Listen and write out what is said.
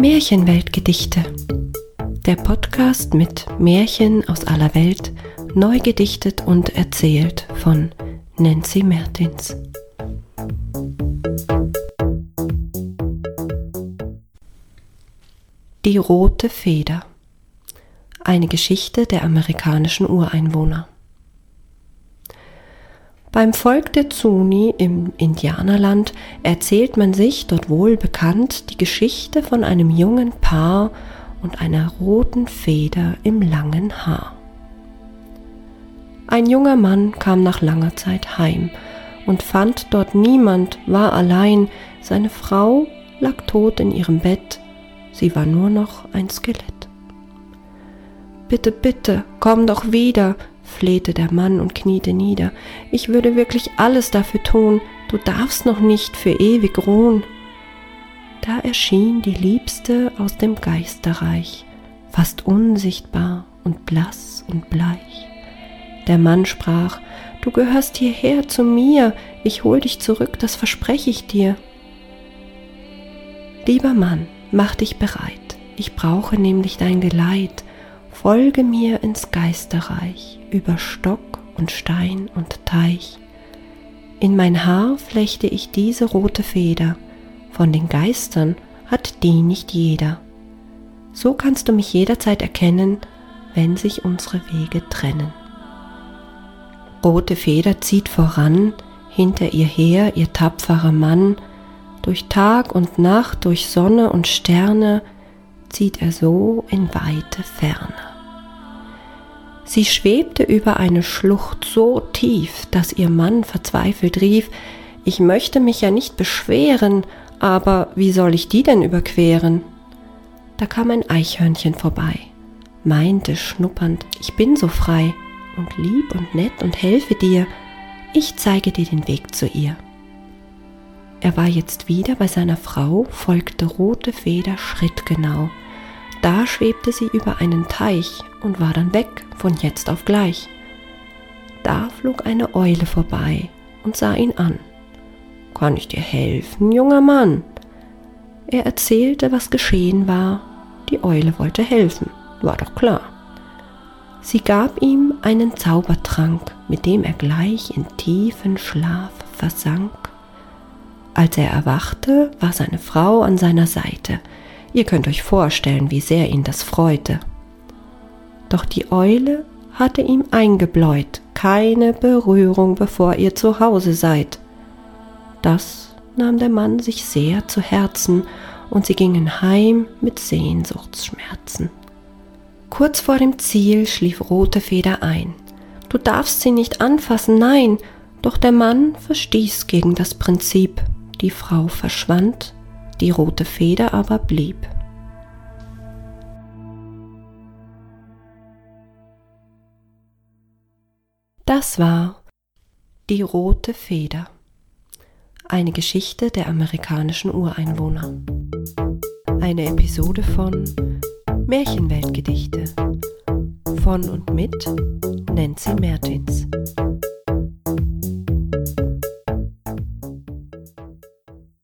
Märchenweltgedichte. Der Podcast mit Märchen aus aller Welt, neu gedichtet und erzählt von Nancy Mertins. Die rote Feder. Eine Geschichte der amerikanischen Ureinwohner. Beim Volk der Zuni im Indianerland erzählt man sich dort wohl bekannt die Geschichte von einem jungen Paar und einer roten Feder im langen Haar. Ein junger Mann kam nach langer Zeit heim und fand dort niemand, war allein, seine Frau lag tot in ihrem Bett, sie war nur noch ein Skelett. Bitte, bitte, komm doch wieder, flehte der Mann und kniete nieder. Ich würde wirklich alles dafür tun, du darfst noch nicht für ewig ruhen. Da erschien die Liebste aus dem Geisterreich, fast unsichtbar und blass und bleich. Der Mann sprach, Du gehörst hierher zu mir, ich hol dich zurück, das verspreche ich dir. Lieber Mann, mach dich bereit, ich brauche nämlich dein Geleit, Folge mir ins Geisterreich über Stock und Stein und Teich. In mein Haar flechte ich diese rote Feder, von den Geistern hat die nicht jeder. So kannst du mich jederzeit erkennen, wenn sich unsere Wege trennen. Rote Feder zieht voran, hinter ihr her ihr tapferer Mann, durch Tag und Nacht, durch Sonne und Sterne, zieht er so in weite Ferne. Sie schwebte über eine Schlucht so tief, dass ihr Mann verzweifelt rief, ich möchte mich ja nicht beschweren, aber wie soll ich die denn überqueren? Da kam ein Eichhörnchen vorbei, meinte schnuppernd, ich bin so frei und lieb und nett und helfe dir, ich zeige dir den Weg zu ihr. Er war jetzt wieder bei seiner Frau, folgte rote Feder schrittgenau, da schwebte sie über einen Teich und war dann weg von jetzt auf gleich. Da flog eine Eule vorbei und sah ihn an. Kann ich dir helfen, junger Mann? Er erzählte, was geschehen war. Die Eule wollte helfen, war doch klar. Sie gab ihm einen Zaubertrank, mit dem er gleich in tiefen Schlaf versank. Als er erwachte, war seine Frau an seiner Seite, Ihr könnt euch vorstellen, wie sehr ihn das freute. Doch die Eule hatte ihm eingebläut, keine Berührung, bevor ihr zu Hause seid. Das nahm der Mann sich sehr zu Herzen, und sie gingen heim mit Sehnsuchtsschmerzen. Kurz vor dem Ziel schlief Rote Feder ein. Du darfst sie nicht anfassen, nein, doch der Mann verstieß gegen das Prinzip. Die Frau verschwand die rote Feder aber blieb. Das war die rote Feder, eine Geschichte der amerikanischen Ureinwohner. Eine Episode von Märchenweltgedichte von und mit Nancy Mertins.